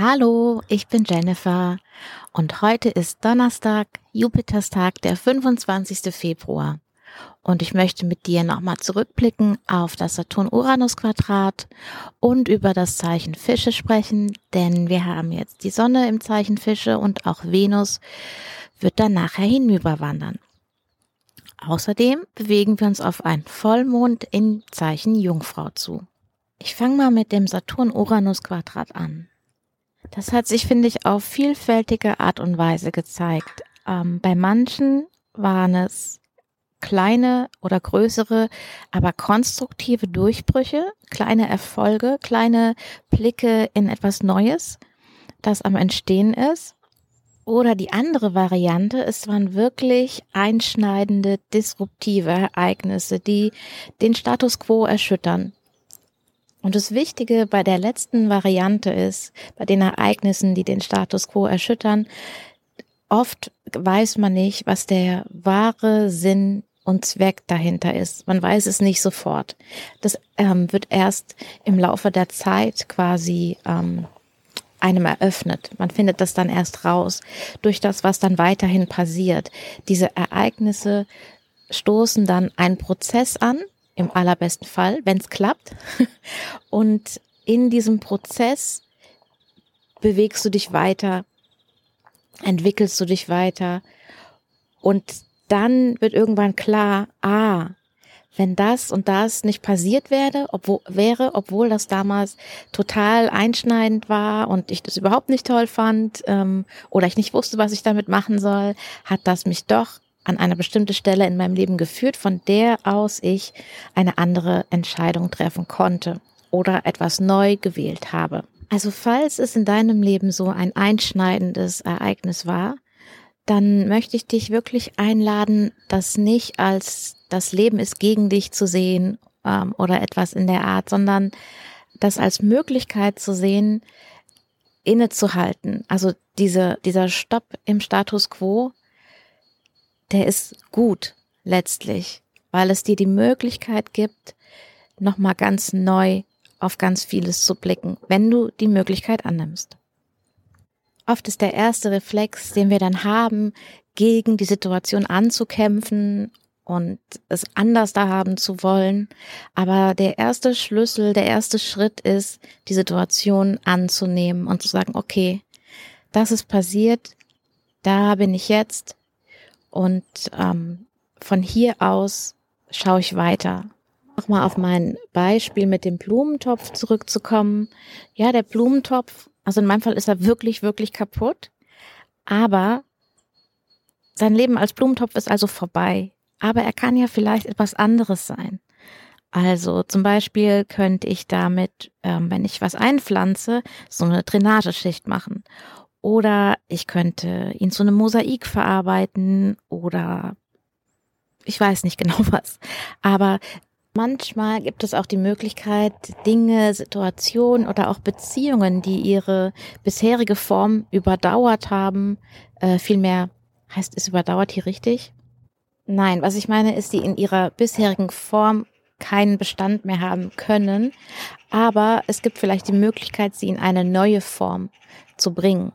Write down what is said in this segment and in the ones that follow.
Hallo, ich bin Jennifer und heute ist Donnerstag, Jupiterstag, der 25. Februar. Und ich möchte mit dir nochmal zurückblicken auf das Saturn-Uranus-Quadrat und über das Zeichen Fische sprechen, denn wir haben jetzt die Sonne im Zeichen Fische und auch Venus wird dann nachher hinüberwandern. Außerdem bewegen wir uns auf einen Vollmond in Zeichen Jungfrau zu. Ich fange mal mit dem Saturn-Uranus-Quadrat an. Das hat sich, finde ich, auf vielfältige Art und Weise gezeigt. Ähm, bei manchen waren es kleine oder größere, aber konstruktive Durchbrüche, kleine Erfolge, kleine Blicke in etwas Neues, das am Entstehen ist. Oder die andere Variante, es waren wirklich einschneidende, disruptive Ereignisse, die den Status quo erschüttern. Und das Wichtige bei der letzten Variante ist, bei den Ereignissen, die den Status quo erschüttern, oft weiß man nicht, was der wahre Sinn und Zweck dahinter ist. Man weiß es nicht sofort. Das ähm, wird erst im Laufe der Zeit quasi ähm, einem eröffnet. Man findet das dann erst raus durch das, was dann weiterhin passiert. Diese Ereignisse stoßen dann einen Prozess an, im allerbesten Fall, wenn es klappt. Und in diesem Prozess bewegst du dich weiter, entwickelst du dich weiter und dann wird irgendwann klar, ah, wenn das und das nicht passiert wäre, obwohl, wäre, obwohl das damals total einschneidend war und ich das überhaupt nicht toll fand ähm, oder ich nicht wusste, was ich damit machen soll, hat das mich doch an eine bestimmte Stelle in meinem Leben geführt, von der aus ich eine andere Entscheidung treffen konnte oder etwas neu gewählt habe. Also falls es in deinem Leben so ein einschneidendes Ereignis war, dann möchte ich dich wirklich einladen, das nicht als das Leben ist gegen dich zu sehen ähm, oder etwas in der Art, sondern das als Möglichkeit zu sehen, innezuhalten. Also diese, dieser Stopp im Status quo der ist gut letztlich, weil es dir die Möglichkeit gibt, nochmal ganz neu auf ganz vieles zu blicken, wenn du die Möglichkeit annimmst. Oft ist der erste Reflex, den wir dann haben, gegen die Situation anzukämpfen und es anders da haben zu wollen. Aber der erste Schlüssel, der erste Schritt ist, die Situation anzunehmen und zu sagen, okay, das ist passiert, da bin ich jetzt, und ähm, von hier aus schaue ich weiter. Nochmal auf mein Beispiel mit dem Blumentopf zurückzukommen. Ja, der Blumentopf, also in meinem Fall ist er wirklich, wirklich kaputt. Aber sein Leben als Blumentopf ist also vorbei. Aber er kann ja vielleicht etwas anderes sein. Also zum Beispiel könnte ich damit, ähm, wenn ich was einpflanze, so eine Drainageschicht machen. Oder ich könnte ihn zu einem Mosaik verarbeiten oder ich weiß nicht genau was. Aber manchmal gibt es auch die Möglichkeit, Dinge, Situationen oder auch Beziehungen, die ihre bisherige Form überdauert haben, äh, vielmehr heißt es überdauert hier richtig? Nein, was ich meine ist, die in ihrer bisherigen Form keinen Bestand mehr haben können, aber es gibt vielleicht die Möglichkeit, sie in eine neue Form zu bringen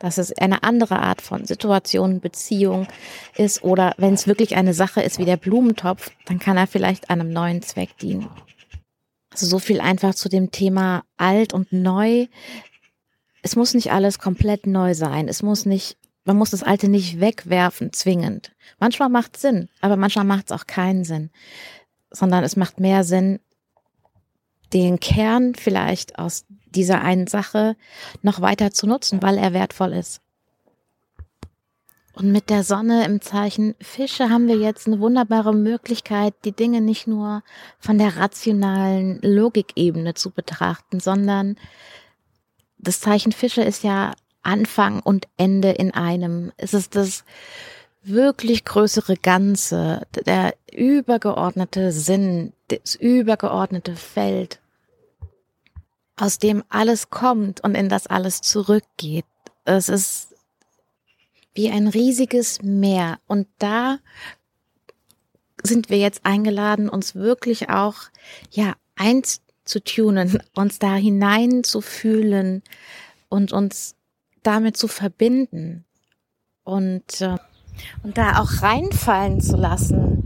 dass es eine andere Art von Situation, Beziehung ist oder wenn es wirklich eine Sache ist wie der Blumentopf, dann kann er vielleicht einem neuen Zweck dienen. Also so viel einfach zu dem Thema alt und neu. Es muss nicht alles komplett neu sein. Es muss nicht, man muss das Alte nicht wegwerfen, zwingend. Manchmal macht es Sinn, aber manchmal macht es auch keinen Sinn. Sondern es macht mehr Sinn, den Kern vielleicht aus dieser einen Sache noch weiter zu nutzen, weil er wertvoll ist. Und mit der Sonne im Zeichen Fische haben wir jetzt eine wunderbare Möglichkeit, die Dinge nicht nur von der rationalen Logikebene zu betrachten, sondern das Zeichen Fische ist ja Anfang und Ende in einem. Es ist das wirklich größere Ganze, der übergeordnete Sinn, das übergeordnete Feld aus dem alles kommt und in das alles zurückgeht. Es ist wie ein riesiges Meer und da sind wir jetzt eingeladen, uns wirklich auch, ja, eins zu tunen, uns da hinein zu fühlen, und uns damit zu verbinden und, äh, und da auch reinfallen zu lassen.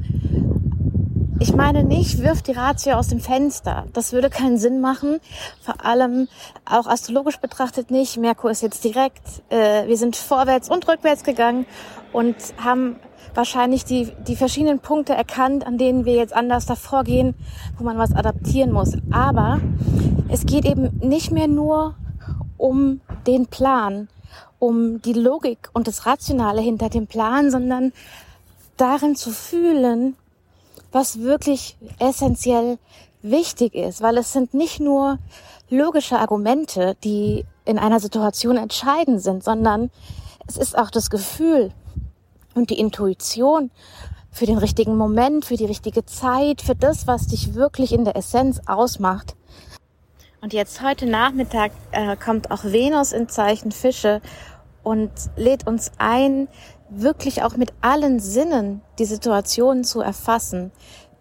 Ich meine nicht, wirft die Ratio aus dem Fenster. Das würde keinen Sinn machen. Vor allem auch astrologisch betrachtet nicht. Merkur ist jetzt direkt. Äh, wir sind vorwärts und rückwärts gegangen und haben wahrscheinlich die, die verschiedenen Punkte erkannt, an denen wir jetzt anders davor gehen, wo man was adaptieren muss. Aber es geht eben nicht mehr nur um den Plan, um die Logik und das Rationale hinter dem Plan, sondern darin zu fühlen, was wirklich essentiell wichtig ist, weil es sind nicht nur logische Argumente, die in einer Situation entscheidend sind, sondern es ist auch das Gefühl und die Intuition für den richtigen Moment, für die richtige Zeit, für das, was dich wirklich in der Essenz ausmacht. Und jetzt heute Nachmittag äh, kommt auch Venus in Zeichen Fische und lädt uns ein, wirklich auch mit allen Sinnen die Situation zu erfassen.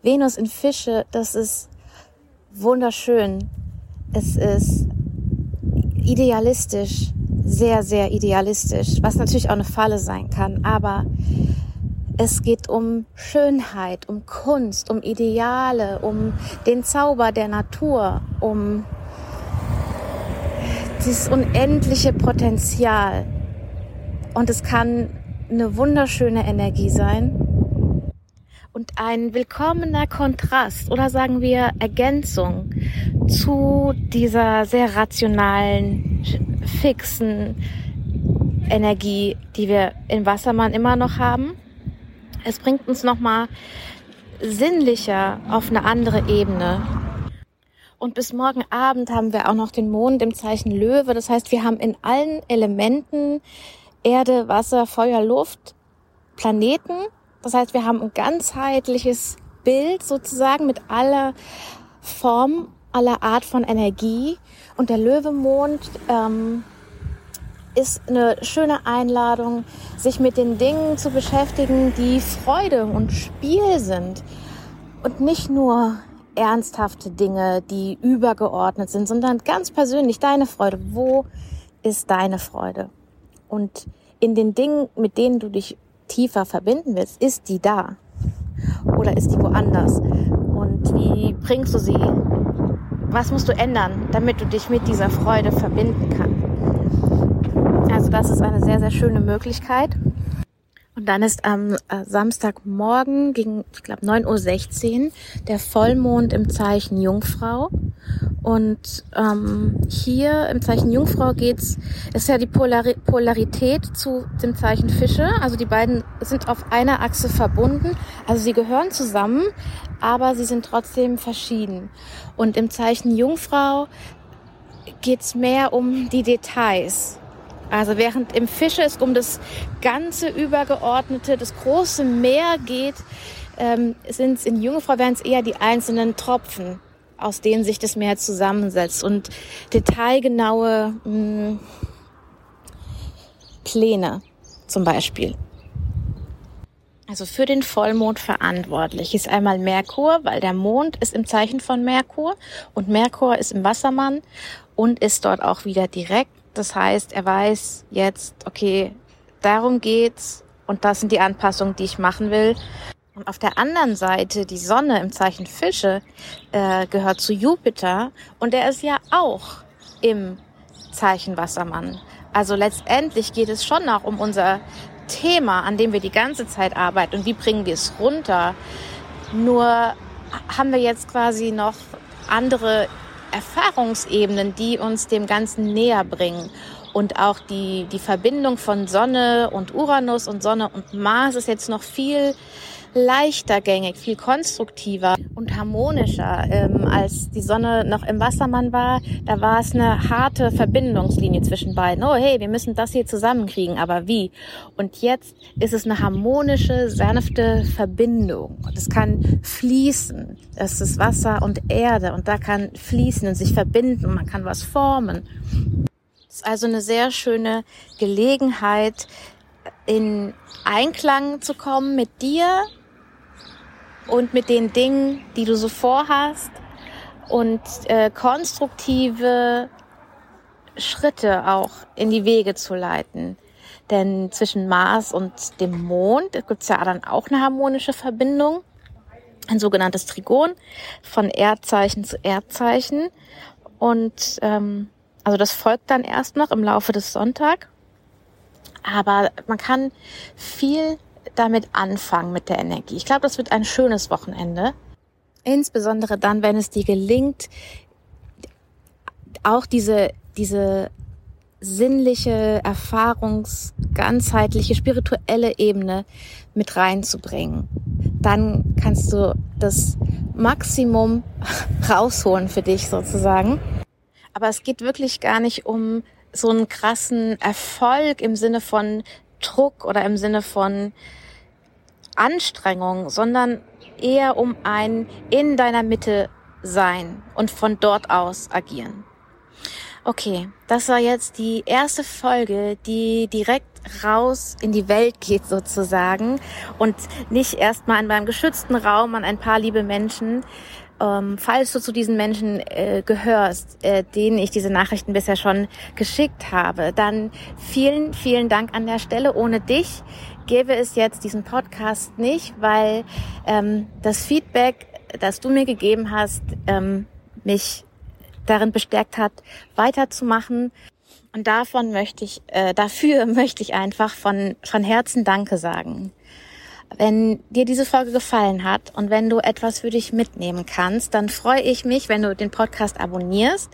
Venus in Fische, das ist wunderschön. Es ist idealistisch, sehr, sehr idealistisch, was natürlich auch eine Falle sein kann, aber es geht um Schönheit, um Kunst, um Ideale, um den Zauber der Natur, um dieses unendliche Potenzial. Und es kann eine wunderschöne Energie sein und ein willkommener Kontrast oder sagen wir Ergänzung zu dieser sehr rationalen, fixen Energie, die wir im Wassermann immer noch haben. Es bringt uns nochmal sinnlicher auf eine andere Ebene. Und bis morgen Abend haben wir auch noch den Mond im Zeichen Löwe. Das heißt, wir haben in allen Elementen Erde, Wasser, Feuer, Luft, Planeten. Das heißt, wir haben ein ganzheitliches Bild sozusagen mit aller Form, aller Art von Energie. Und der Löwemond ähm, ist eine schöne Einladung, sich mit den Dingen zu beschäftigen, die Freude und Spiel sind. Und nicht nur ernsthafte Dinge, die übergeordnet sind, sondern ganz persönlich deine Freude. Wo ist deine Freude? Und in den Dingen, mit denen du dich tiefer verbinden willst, ist die da? Oder ist die woanders? Und wie bringst du sie? Was musst du ändern, damit du dich mit dieser Freude verbinden kannst? Also das ist eine sehr, sehr schöne Möglichkeit. Und dann ist am äh, Samstagmorgen gegen, ich glaube, 9.16 Uhr der Vollmond im Zeichen Jungfrau. Und ähm, hier im Zeichen Jungfrau geht's, ist ja die Polari Polarität zu dem Zeichen Fische. Also die beiden sind auf einer Achse verbunden. Also sie gehören zusammen, aber sie sind trotzdem verschieden. Und im Zeichen Jungfrau geht's mehr um die Details. Also während im Fische es um das ganze Übergeordnete, das große Meer geht, ähm, sind in Jungfrau wären es eher die einzelnen Tropfen, aus denen sich das Meer zusammensetzt und detailgenaue mh, hm, Pläne zum Beispiel. Also für den Vollmond verantwortlich ist einmal Merkur, weil der Mond ist im Zeichen von Merkur und Merkur ist im Wassermann und ist dort auch wieder direkt das heißt, er weiß jetzt, okay, darum geht's und das sind die Anpassungen, die ich machen will. Und auf der anderen Seite, die Sonne im Zeichen Fische äh, gehört zu Jupiter und der ist ja auch im Zeichen Wassermann. Also letztendlich geht es schon auch um unser Thema, an dem wir die ganze Zeit arbeiten und wie bringen wir es runter. Nur haben wir jetzt quasi noch andere Erfahrungsebenen, die uns dem Ganzen näher bringen. Und auch die, die Verbindung von Sonne und Uranus und Sonne und Mars ist jetzt noch viel leichter gängig, viel konstruktiver und harmonischer. Ähm, als die Sonne noch im Wassermann war, da war es eine harte Verbindungslinie zwischen beiden. Oh hey, wir müssen das hier zusammenkriegen, aber wie? Und jetzt ist es eine harmonische, sanfte Verbindung. Und es kann fließen. Es ist Wasser und Erde und da kann fließen und sich verbinden man kann was formen. Es ist also eine sehr schöne Gelegenheit, in Einklang zu kommen mit dir, und mit den Dingen, die du so vorhast und äh, konstruktive Schritte auch in die Wege zu leiten. Denn zwischen Mars und dem Mond gibt es ja dann auch eine harmonische Verbindung, ein sogenanntes Trigon von Erdzeichen zu Erdzeichen. Und ähm, also das folgt dann erst noch im Laufe des Sonntags. Aber man kann viel damit anfangen mit der Energie. Ich glaube, das wird ein schönes Wochenende. Insbesondere dann, wenn es dir gelingt, auch diese, diese sinnliche, erfahrungs-, ganzheitliche, spirituelle Ebene mit reinzubringen. Dann kannst du das Maximum rausholen für dich sozusagen. Aber es geht wirklich gar nicht um so einen krassen Erfolg im Sinne von Druck oder im Sinne von Anstrengung, sondern eher um ein in deiner Mitte sein und von dort aus agieren. Okay, das war jetzt die erste Folge, die direkt raus in die Welt geht sozusagen und nicht erstmal in meinem geschützten Raum an ein paar liebe Menschen. Ähm, falls du zu diesen Menschen äh, gehörst, äh, denen ich diese Nachrichten bisher schon geschickt habe, dann vielen, vielen Dank an der Stelle. Ohne dich gäbe es jetzt diesen Podcast nicht, weil ähm, das Feedback, das du mir gegeben hast, ähm, mich darin bestärkt hat, weiterzumachen. Und davon möchte ich, äh, dafür möchte ich einfach von, von Herzen Danke sagen. Wenn dir diese Folge gefallen hat und wenn du etwas für dich mitnehmen kannst, dann freue ich mich, wenn du den Podcast abonnierst.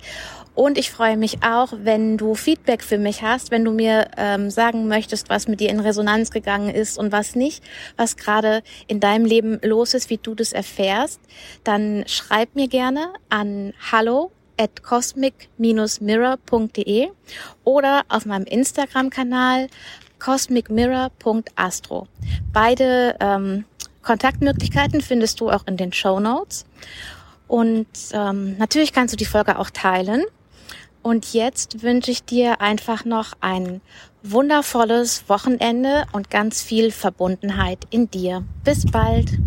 Und ich freue mich auch, wenn du Feedback für mich hast, wenn du mir ähm, sagen möchtest, was mit dir in Resonanz gegangen ist und was nicht, was gerade in deinem Leben los ist, wie du das erfährst, dann schreib mir gerne an hallo at cosmic-mirror.de oder auf meinem Instagram-Kanal cosmicmirror.astro. Beide ähm, Kontaktmöglichkeiten findest du auch in den Show Notes. Und ähm, natürlich kannst du die Folge auch teilen. Und jetzt wünsche ich dir einfach noch ein wundervolles Wochenende und ganz viel Verbundenheit in dir. Bis bald.